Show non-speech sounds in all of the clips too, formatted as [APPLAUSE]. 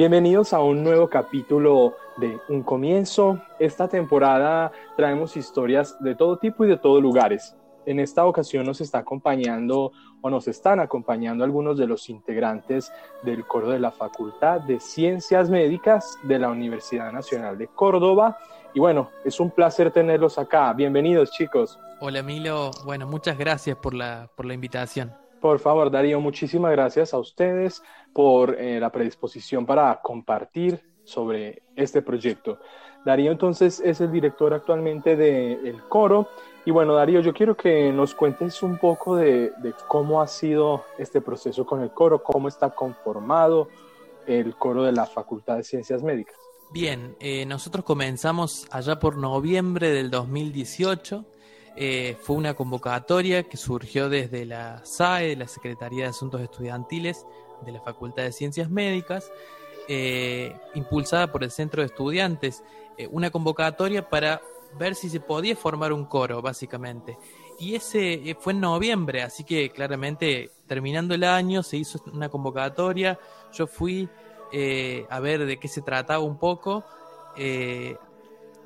Bienvenidos a un nuevo capítulo de Un Comienzo. Esta temporada traemos historias de todo tipo y de todos lugares. En esta ocasión nos está acompañando o nos están acompañando algunos de los integrantes del coro de la Facultad de Ciencias Médicas de la Universidad Nacional de Córdoba. Y bueno, es un placer tenerlos acá. Bienvenidos chicos. Hola Milo, bueno, muchas gracias por la, por la invitación. Por favor, Darío, muchísimas gracias a ustedes por eh, la predisposición para compartir sobre este proyecto. Darío entonces es el director actualmente del coro. Y bueno, Darío, yo quiero que nos cuentes un poco de, cómo ha sido este proceso con el coro, cómo está conformado el coro de la Facultad de Ciencias Médicas. Bien, eh, nosotros comenzamos allá por noviembre del 2018 eh, fue una convocatoria que surgió desde la SAE, la Secretaría de Asuntos Estudiantiles de la Facultad de Ciencias Médicas, eh, impulsada por el Centro de Estudiantes, eh, una convocatoria para ver si se podía formar un coro, básicamente. Y ese fue en noviembre, así que claramente terminando el año se hizo una convocatoria, yo fui a ver de qué se trataba un poco,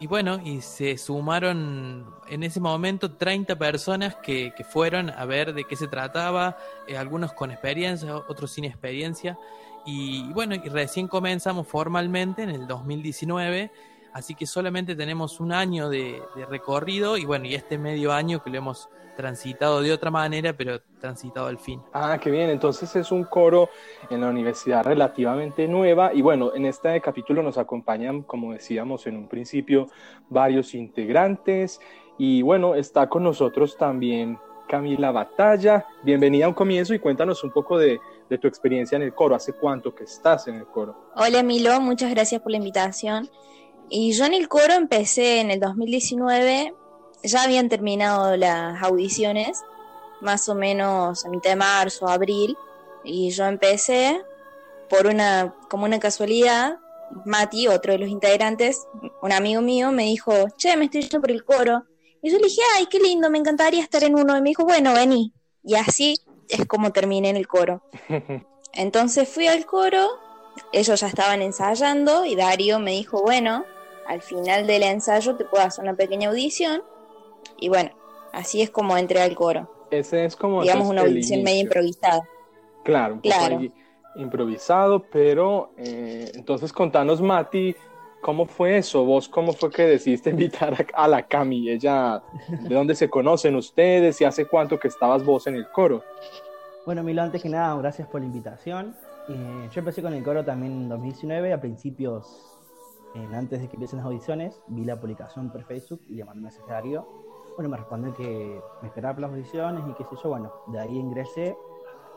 y bueno, y se sumaron en ese momento 30 personas que, que fueron a ver de qué se trataba, eh, algunos con experiencia, otros sin experiencia. Y, bueno, y recién comenzamos formalmente en el 2019, así que solamente tenemos un año de, de recorrido y bueno, y este medio año que lo hemos transitado de otra manera, pero transitado al fin. Ah, qué bien. Entonces es un coro en la universidad relativamente nueva y bueno, en este capítulo nos acompañan, como decíamos en un principio, varios integrantes y bueno, está con nosotros también Camila Batalla. Bienvenida a un comienzo y cuéntanos un poco de, de tu experiencia en el coro. ¿Hace cuánto que estás en el coro? Hola Milo, muchas gracias por la invitación. Y yo en el coro empecé en el 2019 ya habían terminado las audiciones, más o menos a mitad de marzo, abril, y yo empecé por una, como una casualidad, Mati, otro de los integrantes, un amigo mío, me dijo, che, me estoy yendo por el coro. Y yo le dije, ay, qué lindo, me encantaría estar en uno. Y me dijo, bueno, vení. Y así es como terminé en el coro. [LAUGHS] Entonces fui al coro, ellos ya estaban ensayando y Darío me dijo, bueno, al final del ensayo te puedo hacer una pequeña audición y bueno, así es como entré al coro. Ese es como... Digamos una audición medio improvisada. Claro, un claro. improvisado, pero eh, entonces contanos, Mati, ¿cómo fue eso? ¿Vos cómo fue que decidiste [LAUGHS] invitar a, la Cami? Ella, ¿de dónde se conocen ustedes y hace cuánto que estabas vos en el coro? Bueno, Milo, antes que nada, gracias por la invitación. Eh, yo empecé con el coro también en 2019, a principios, antes de que empiecen las audiciones, vi la publicación por Facebook y le mandé un mensaje a Darío bueno, me respondió que me esperaba las audiciones y qué sé yo, bueno, de ahí ingresé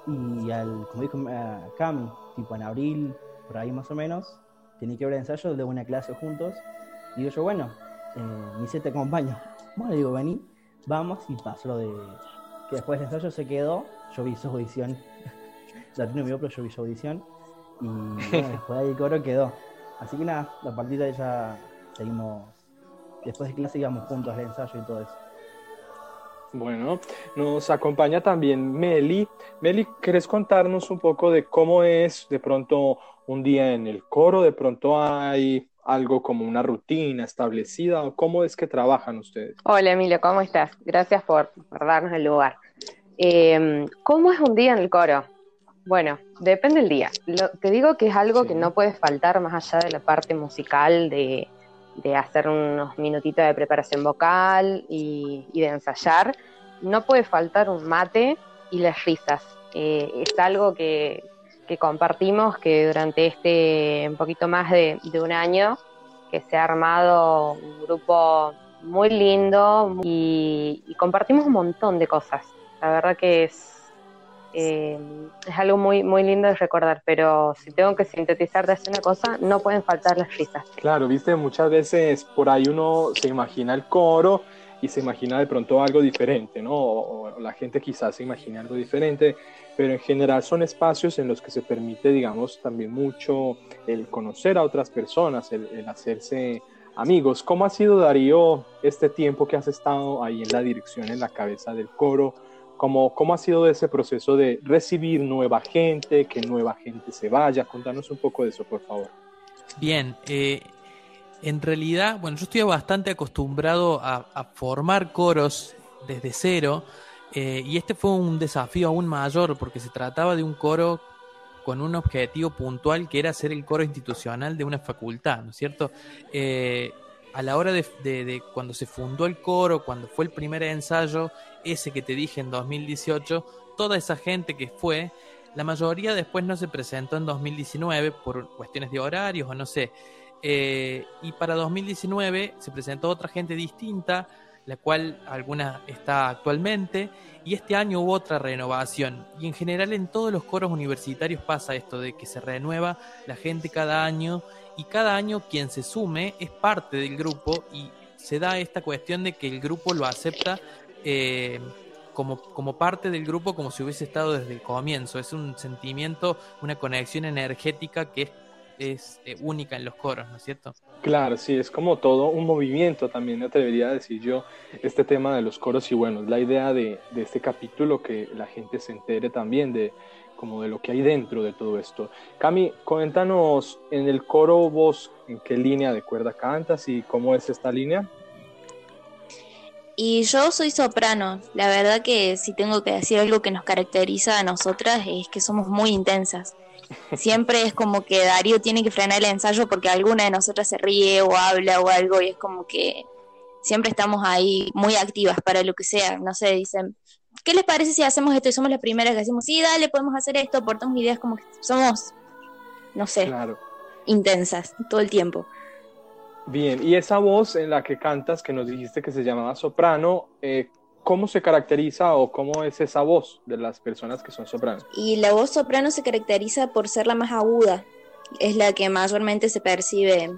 y al, como dijo uh, Cami, tipo en abril, por ahí más o menos, tenía que ver ensayo de una clase juntos. Y digo yo, bueno, eh, mi set te acompaño. [LAUGHS] Bueno, digo, vení, vamos y pasó lo de que después del ensayo se quedó, yo vi su audición. [LAUGHS] La no vio, pero yo vi su audición. Y bueno, después ahí el coro quedó. Así que nada, la partida ya seguimos. Después de clase íbamos juntos al ensayo y todo eso. Bueno, nos acompaña también Meli. Meli, ¿querés contarnos un poco de cómo es de pronto un día en el coro? ¿De pronto hay algo como una rutina establecida o cómo es que trabajan ustedes? Hola Emilio, ¿cómo estás? Gracias por, darnos el lugar. Em, ¿Cómo es un día en el coro? Bueno, depende del día. te digo que es algo que no puede faltar más allá de la parte musical de, de hacer unos minutitos de preparación vocal y, de ensayar, no puede faltar un mate y las risas. Eh, es algo que, compartimos que durante este un poquito más de, un año que se ha armado un grupo muy lindo y compartimos un montón de cosas. La verdad que es eh, es algo muy, muy lindo de recordar, pero si tengo que sintetizar de una cosa, no pueden faltar las risas. Claro, viste, muchas veces por ahí uno se imagina el coro y se imagina de pronto algo diferente, ¿no? O, la gente quizás se imagina algo diferente, pero en general son espacios en los que se permite, digamos, también mucho el conocer a otras personas, el, el hacerse amigos. ¿Cómo ha sido, Darío, este tiempo que has estado ahí en la dirección, en la cabeza del coro? ¿Cómo, ¿Cómo ha sido ese proceso de recibir nueva gente, que nueva gente se vaya? Contanos un poco de eso, por favor. Bien, eh, en realidad, bueno, yo estoy bastante acostumbrado a, formar coros desde cero eh, y este fue un desafío aún mayor porque se trataba de un coro con un objetivo puntual que era ser el coro institucional de una facultad, ¿no es cierto? Eh, a la hora de, cuando se fundó el coro, cuando fue el primer ensayo, ese que te dije en 2018, toda esa gente que fue, la mayoría después no se presentó en 2019 por cuestiones de horarios o no sé. Eh, y para 2019 se presentó otra gente distinta, la cual alguna está actualmente, y este año hubo otra renovación. Y en general en todos los coros universitarios pasa esto de que se renueva la gente cada año, y cada año quien se sume es parte del grupo, y se da esta cuestión de que el grupo lo acepta. Eh, como, como parte del grupo como si hubiese estado desde el comienzo. Es un sentimiento, una conexión energética que es eh, única en los coros, ¿no es cierto? Claro, sí, es como todo un movimiento también, me atrevería a decir yo, este tema de los coros y bueno, la idea de, de este capítulo que la gente se entere también de como de lo que hay dentro de todo esto. Cami, cuéntanos en el coro vos en qué línea de cuerda cantas y cómo es esta línea. Y yo soy soprano. La verdad que si tengo que decir algo que nos caracteriza a nosotras es que somos muy intensas. [LAUGHS] Siempre es como que Darío tiene que frenar el ensayo porque alguna de nosotras se ríe o habla o algo y es como que siempre estamos ahí muy activas para lo que sea. No sé, dicen, ¿qué les parece si hacemos esto? Y somos las primeras que decimos, sí, dale, podemos hacer esto, aportamos ideas como que somos, no sé, intensas todo el tiempo. Bien, y esa voz en la que cantas, que nos dijiste que se llamaba soprano, eh, ¿cómo se caracteriza o cómo es esa voz de las personas que son sopranos? Y la voz soprano se caracteriza por ser la más aguda, es la que mayormente se percibe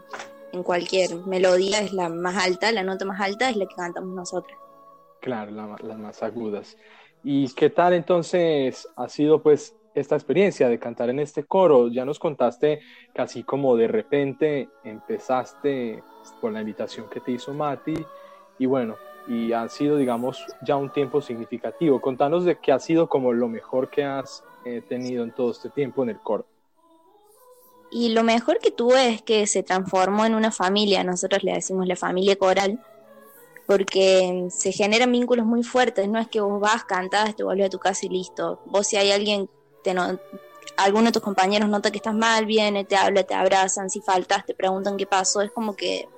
en cualquier melodía, es la más alta, la nota más alta es la que cantamos nosotros. Claro, las más agudas. ¿Y qué tal entonces ha sido pues esta experiencia de cantar en este coro? Ya nos contaste que así como de repente empezaste por la invitación que te hizo Mati y bueno, y ha sido, digamos, ya un tiempo significativo. Contanos de qué ha sido como lo mejor que has eh, tenido en todo este tiempo en el coro. Y lo mejor que tuve es que se transformó en una familia, nosotros le decimos la familia coral, porque se generan vínculos muy fuertes, no es que vos vas, cantás, te vuelves a tu casa y listo. Vos si hay alguien, te no, alguno de tus compañeros nota que estás mal, viene, te habla, te abrazan, si faltas, te preguntan qué pasó, es como que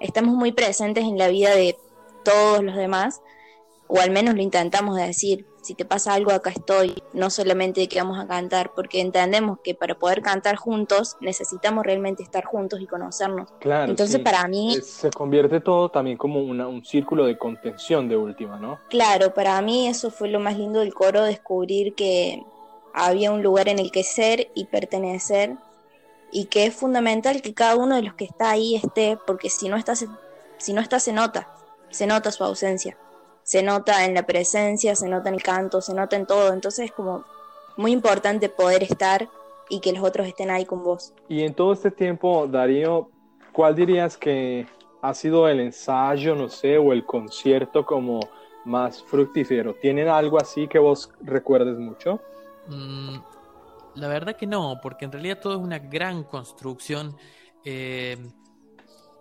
estamos muy presentes en la vida de todos los demás, o al menos lo intentamos decir, si te pasa algo acá estoy, no solamente que vamos a cantar, porque entendemos que para poder cantar juntos necesitamos realmente estar juntos y conocernos. Claro. Entonces para mí... Se convierte todo también como un círculo de contención de última, ¿no? Claro, para mí eso fue lo más lindo del coro, descubrir que había un lugar en el que ser y pertenecer y que es fundamental que cada uno de los que está ahí esté, porque si no estás, si no está se nota se nota su ausencia, se nota en la presencia, se nota en el canto, se nota en todo, entonces es como muy importante poder estar y que los otros estén ahí con vos. Y en todo este tiempo, Darío, ¿cuál dirías que ha sido el ensayo, no sé, o el concierto como más fructífero? ¿Tienen algo así que vos recuerdes mucho? Mm, la verdad que no, porque en realidad todo es una gran construcción. Eh,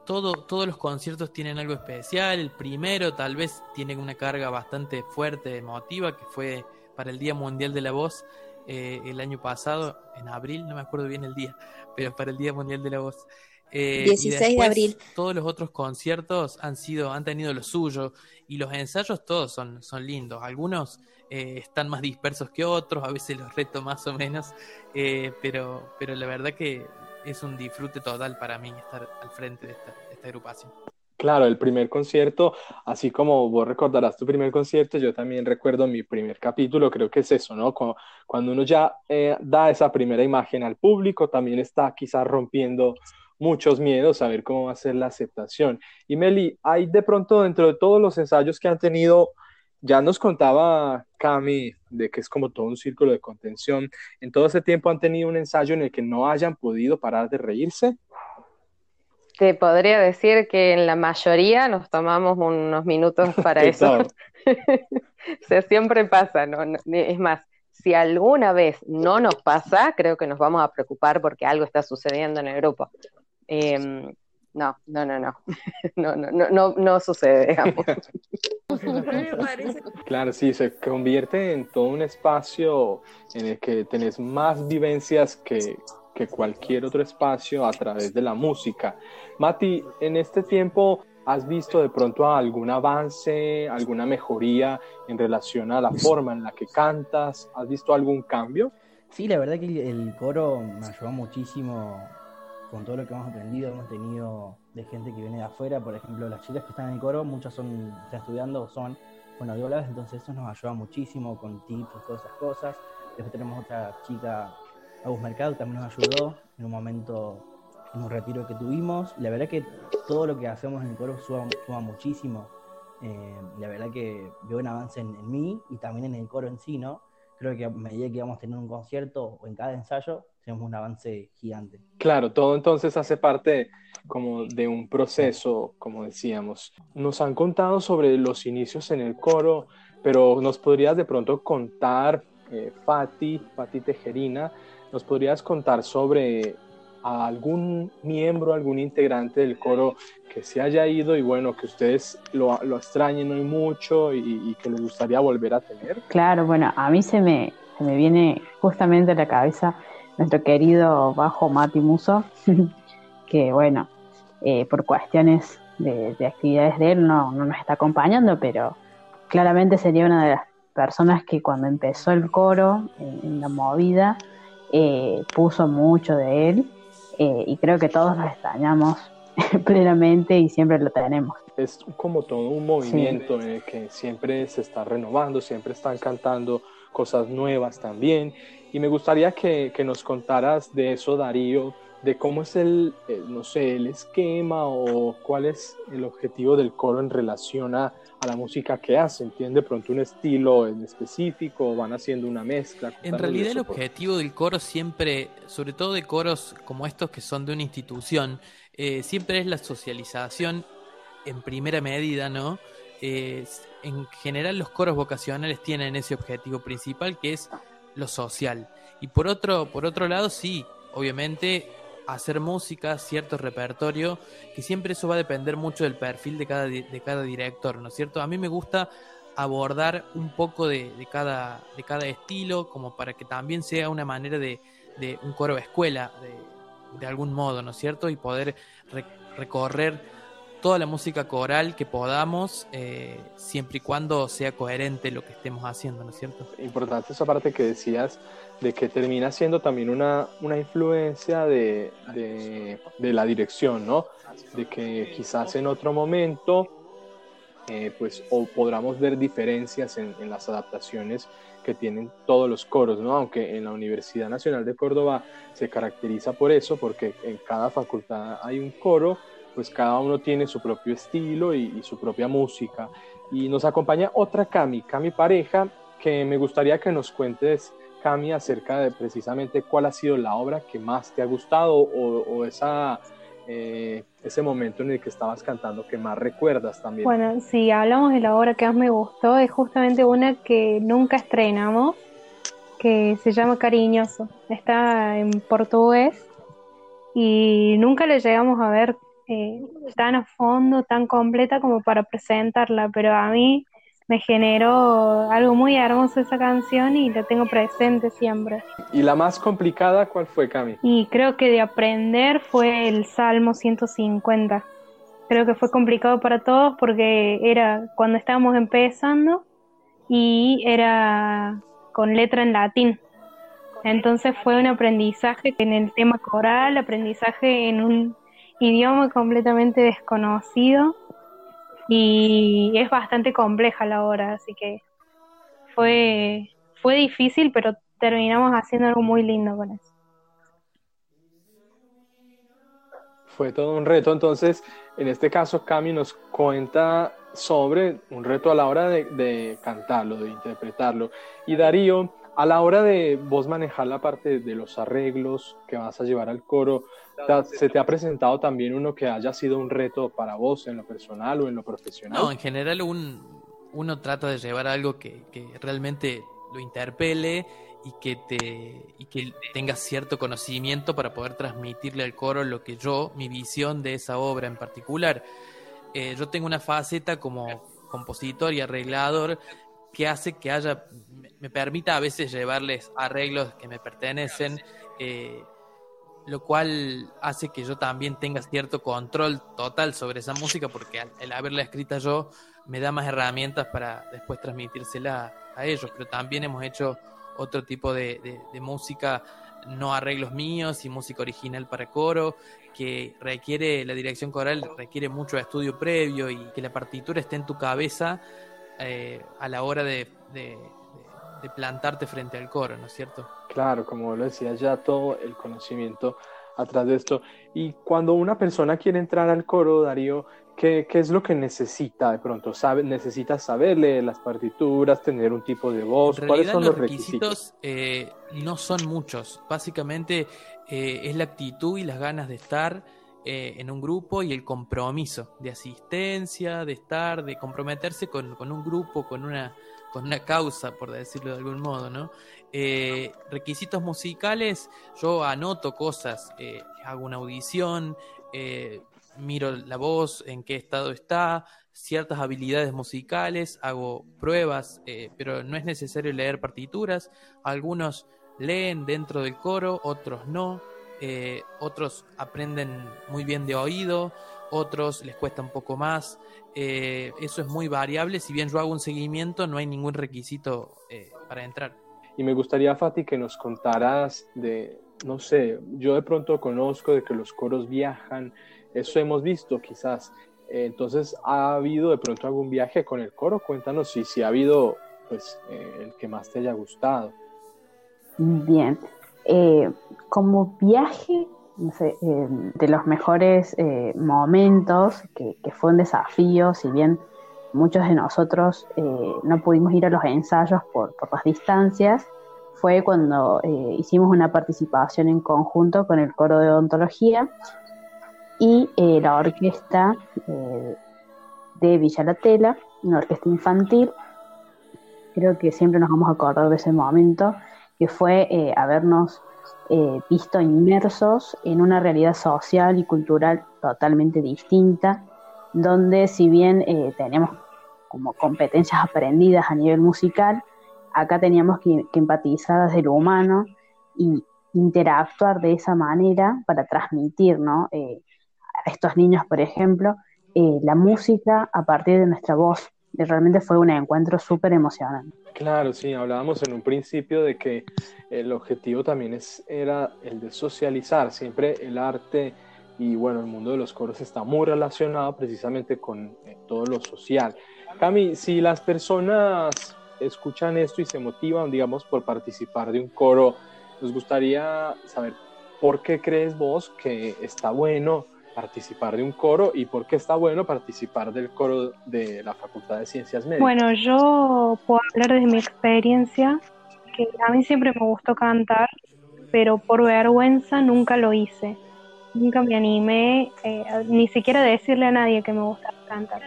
todos los conciertos tienen algo especial. El primero tal vez tiene una carga bastante fuerte, emotiva, que fue para el Día Mundial de la Voz eh, el año pasado, en abril, no me acuerdo bien el día, pero para el Día Mundial de la Voz. 16 eh, de abril. Todos los otros conciertos han sido, han tenido lo suyo y los ensayos todos son, son lindos. Algunos eh, están más dispersos que otros, a veces los reto más o menos, pero, pero la verdad que es un disfrute total para mí estar al frente de esta, agrupación. Claro, el primer concierto, así como vos recordarás tu primer concierto, yo también recuerdo mi primer capítulo, creo que es eso, ¿no? Cuando, uno ya eh, da esa primera imagen al público, también está quizás rompiendo muchos miedos a ver cómo va a ser la aceptación. Y Meli, hay de pronto dentro de todos los ensayos que han tenido ya nos contaba Cami de que es como todo un círculo de contención. ¿En todo ese tiempo han tenido un ensayo en el que no hayan podido parar de reírse? Te podría decir que en la mayoría nos tomamos unos minutos [LAUGHS] para eso. [LAUGHS] se siempre pasa, ¿no? Es más, si alguna vez no nos pasa, creo que nos vamos a preocupar porque algo está sucediendo en el grupo. Em, no, no, no, no. [LAUGHS] No, no, no, no, no sucede, digamos. Claro, sí, se convierte en todo un espacio en el que tenés más vivencias que, que cualquier otro espacio a través de la música. Mati, en este tiempo, ¿has visto de pronto algún avance, alguna mejoría en relación a la forma en la que cantas? ¿Has visto algún cambio? Sí, la verdad que el coro me ayudó muchísimo con todo lo que hemos aprendido, hemos tenido de gente que viene de afuera, por ejemplo, las chicas que están en el coro, muchas son, están estudiando o son fonoaudiólogas, entonces eso nos ayuda muchísimo con tips y todas esas cosas. Después tenemos otra chica, Agus Mercado, que también nos ayudó en un momento, en un retiro que tuvimos. La verdad que todo lo que hacemos en el coro suma, muchísimo. Eh, la verdad que veo un avance en, en mí y también en el coro en sí, ¿no? Creo que a medida que vamos a tener un concierto o en cada ensayo, tenemos un avance gigante. Claro, todo entonces hace parte como de un proceso, como decíamos. Nos han contado sobre los inicios en el coro, pero nos podrías de pronto contar, eh, Fati, Fati Tejerina, nos podrías contar sobre algún miembro, algún integrante del coro que se haya ido y bueno, que ustedes lo, lo extrañen hoy mucho y, y, que les gustaría volver a tener? Claro, bueno, a mí se me, se me viene justamente a la cabeza nuestro querido bajo Mati Muso, [LAUGHS] que bueno, eh, por cuestiones de, actividades de él no, nos está acompañando, pero claramente sería una de las personas que cuando empezó el coro en, la movida eh, puso mucho de él eh, y creo que todos lo extrañamos [LAUGHS] plenamente y siempre lo tenemos. Es como todo un movimiento en el que siempre se está renovando, siempre están cantando cosas nuevas también y me gustaría que, que, nos contaras de eso, Darío, de cómo es el, no sé, el esquema o cuál es el objetivo del coro en relación a, a la música que hacen. ¿Tienen de pronto un estilo en específico o van haciendo una mezcla? En realidad el objetivo del coro siempre, sobre todo de coros como estos que son de una institución, eh, siempre es la socialización en primera medida, ¿no? Eh, en general los coros vocacionales tienen ese objetivo principal que es lo social. Y por otro, por otro lado, sí, obviamente hacer música, cierto repertorio, que siempre eso va a depender mucho del perfil de cada, de cada director, ¿no es cierto? A mí me gusta abordar un poco de, cada, de cada estilo, como para que también sea una manera de, de un coro de escuela, de, de, algún modo, ¿no es cierto? Y poder recorrer toda la música coral que podamos, eh, siempre y cuando sea coherente lo que estemos haciendo, ¿no es cierto? Importante esa parte que decías de que termina siendo también una, una influencia de, de, la dirección, ¿no? De que quizás en otro momento, eh, pues, o podamos ver diferencias en, en las adaptaciones que tienen todos los coros, ¿no? Aunque en la Universidad Nacional de Córdoba se caracteriza por eso, porque en cada facultad hay un coro, pues cada uno tiene su propio estilo y, su propia música. Y nos acompaña otra Cami, Cami pareja, que me gustaría que nos cuentes, Cami, acerca de precisamente cuál ha sido la obra que más te ha gustado o, esa, eh, ese momento en el que estabas cantando que más recuerdas también. Bueno, si hablamos de la obra que más me gustó, es justamente una que nunca estrenamos, que se llama Cariñoso. Está en portugués y nunca le llegamos a ver eh, tan a fondo, tan completa como para presentarla, pero a mí me generó algo muy hermoso esa canción y la tengo presente siempre. ¿Y la más complicada cuál fue, Cami? Y creo que de aprender fue el Salmo 150. Creo que fue complicado para todos porque era cuando estábamos empezando y era con letra en latín. Entonces fue un aprendizaje en el tema coral, aprendizaje en un idioma completamente desconocido y es bastante compleja la obra, así que fue, fue difícil, pero terminamos haciendo algo muy lindo con eso. Fue todo un reto, entonces en este caso Cami nos cuenta sobre un reto a la hora de, de cantarlo, de interpretarlo. Y Darío, a la hora de vos manejar la parte de los arreglos que vas a llevar al coro, ¿se te ha presentado también uno que haya sido un reto para vos en lo personal o en lo profesional? No, en general un, uno trata de llevar algo que, que realmente lo interpele y que te y que tengas cierto conocimiento para poder transmitirle al coro lo que yo, mi visión de esa obra en particular. Eh, yo tengo una faceta como compositor y arreglador que hace que haya, me permita a veces llevarles arreglos que me pertenecen, eh, lo cual hace que yo también tenga cierto control total sobre esa música, porque al, haberla escrita yo me da más herramientas para después transmitírsela a ellos, pero también hemos hecho otro tipo de, música, no arreglos míos y música original para coro, que requiere, la dirección coral requiere mucho estudio previo y que la partitura esté en tu cabeza eh, a la hora de, de, plantarte frente al coro, ¿no es cierto? Claro, como lo decía, ya todo el conocimiento atrás de esto. Y cuando una persona quiere entrar al coro, Darío, ¿Qué, ¿Qué, es lo que necesita de pronto? ¿Sabe, ¿Necesita saber leer las partituras, tener un tipo de voz? ¿Cuáles son los, requisitos? Eh, no son muchos. Básicamente eh, es la actitud y las ganas de estar eh, en un grupo y el compromiso de asistencia, de estar, de comprometerse con, con un grupo, con una, con una causa, por decirlo de algún modo, ¿no? requisitos musicales, yo anoto cosas, hago una audición, miro la voz, en qué estado está, ciertas habilidades musicales, hago pruebas, eh, pero no es necesario leer partituras. Algunos leen dentro del coro, otros no. Eh, otros aprenden muy bien de oído, otros les cuesta un poco más. Eh, eso es muy variable. Si bien yo hago un seguimiento, no hay ningún requisito para entrar. Y me gustaría, Fati, que nos contaras de, no sé, yo de pronto conozco de que los coros viajan, eso hemos visto quizás. Eh, entonces, ¿ha habido de pronto algún viaje con el coro? Cuéntanos si, si ha habido pues, eh, el que más te haya gustado. Bien. Eh, como viaje, sé, de los mejores momentos, que, fue un desafío, si bien muchos de nosotros no pudimos ir a los ensayos por, por las distancias, fue cuando hicimos una participación en conjunto con el coro de odontología y eh, la orquesta eh, de Villa La Tela, una orquesta infantil. Creo que siempre nos vamos a acordar de ese momento, que fue eh, habernos visto inmersos en una realidad social y cultural totalmente distinta, donde si bien teníamos como competencias aprendidas a nivel musical, acá teníamos que, empatizar desde lo humano y interactuar de esa manera para transmitir ¿no? estos niños, por ejemplo, eh, la música a partir de nuestra voz. Realmente fue un encuentro súper emocionante. Claro, sí, hablábamos en un principio de que el objetivo también es, era el de socializar. Siempre el arte y bueno, el mundo de los coros está muy relacionado precisamente con eh, todo lo social. Cami, si las personas escuchan esto y se motivan, digamos, por participar de un coro, nos gustaría saber por qué crees vos que está bueno participar de un coro y por qué está bueno participar del coro de la Facultad de Ciencias Médicas? Bueno, yo puedo hablar de mi experiencia, que a mí siempre me gustó cantar, pero por vergüenza nunca lo hice. Nunca me animé eh, ni siquiera a decirle a nadie que me gusta cantar.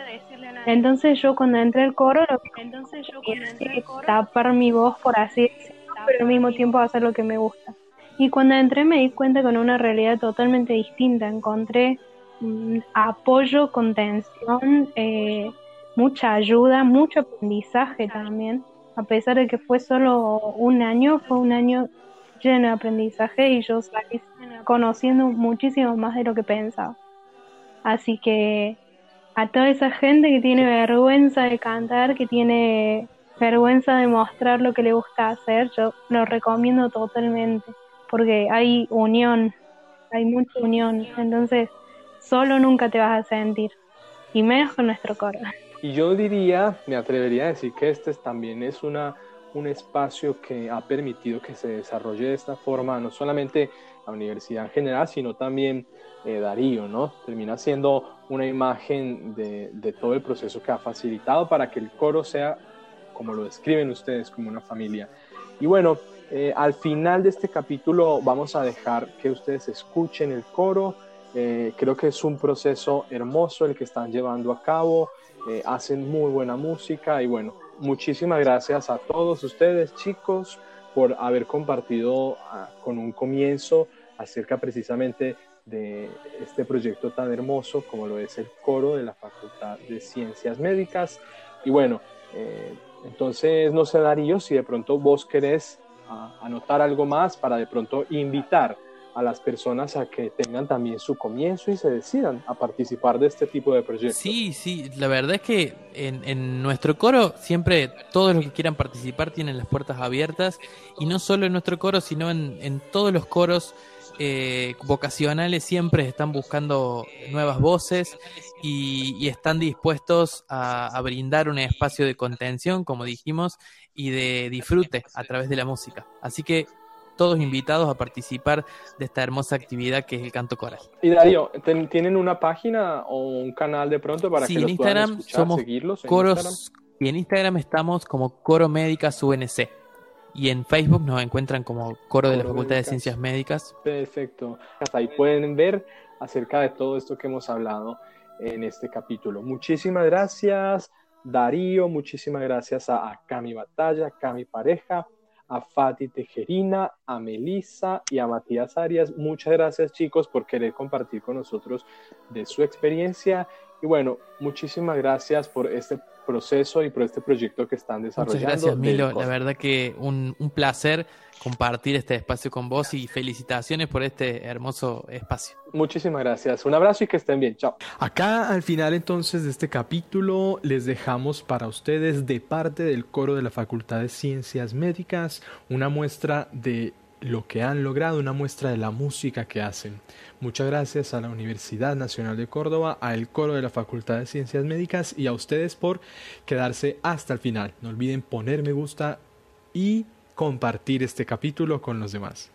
Entonces yo cuando entré al coro lo que Entonces yo tapar mi voz por así pero al mismo tiempo hacer lo que me gusta. Y cuando entré me di cuenta con una realidad totalmente distinta. Encontré mm, apoyo, contención, eh, mucha ayuda, mucho aprendizaje también. A pesar de que fue solo un año, fue un año lleno de aprendizaje y yo salí conociendo muchísimo más de lo que pensaba. Así que a toda esa gente que tiene vergüenza de cantar, que tiene vergüenza de mostrar lo que le gusta hacer, yo lo recomiendo totalmente porque hay unión, hay mucha unión, entonces solo nunca te vas a sentir, y menos con nuestro coro. Y yo diría, me atrevería a decir que este también es una, un espacio que ha permitido que se desarrolle de esta forma, no solamente la universidad en general, sino también eh, Darío, ¿no? Termina siendo una imagen de, de todo el proceso que ha facilitado para que el coro sea, como lo describen ustedes, como una familia. Y bueno, eh, al final de este capítulo vamos a dejar que ustedes escuchen el coro Eh, creo que es un proceso hermoso el que están llevando a cabo, eh, hacen muy buena música y bueno, muchísimas gracias a todos ustedes chicos por haber compartido ah, con un comienzo acerca precisamente de este proyecto tan hermoso como lo es el coro de la Facultad de Ciencias Médicas. Y bueno, entonces no sé Darío si de pronto vos querés ah, anotar algo más para de pronto invitar a las personas a que tengan también su comienzo y se decidan a participar de este tipo de proyectos. Sí, sí, la verdad es que en, en, nuestro coro siempre todos los que quieran participar tienen las puertas abiertas y no solo en nuestro coro, sino en, en todos los coros eh, vocacionales siempre están buscando nuevas voces y, y están dispuestos a, a brindar un espacio de contención, como dijimos, y de disfrute a través de la música. Así que todos invitados a participar de esta hermosa actividad que es el canto coral. Y Darío, ¿tienen una página o un canal de pronto para sí, que en los Instagram puedan escuchar, somos seguirlos? en coros Instagram? y en Instagram estamos como Coro Médicas UNC y en Facebook nos encuentran como Coro de la Facultad de. Ciencias Médicas. Perfecto. Hasta ahí pueden ver acerca de todo esto que hemos hablado en este capítulo. Muchísimas gracias, Darío. Muchísimas gracias a, Cami Batalla, Cami Pareja, a Fati Tejerina, a Melissa y a Matías Arias. Muchas gracias, chicos, por querer compartir con nosotros de su experiencia. Y bueno, muchísimas gracias por este proceso y por este proyecto que están Muchas desarrollando. gracias, del Milo. La verdad que un, un placer compartir este espacio con vos y felicitaciones por este hermoso espacio. Muchísimas gracias. Un abrazo y que estén bien. Chao. Acá al final entonces de este capítulo les dejamos para ustedes de parte del coro de la Facultad de Ciencias Médicas una muestra de lo que han logrado, una muestra de la música que hacen. Muchas gracias a la Universidad Nacional de Córdoba, al coro de la Facultad de Ciencias Médicas y a ustedes por quedarse hasta el final. No olviden poner me gusta y compartir este capítulo con los demás.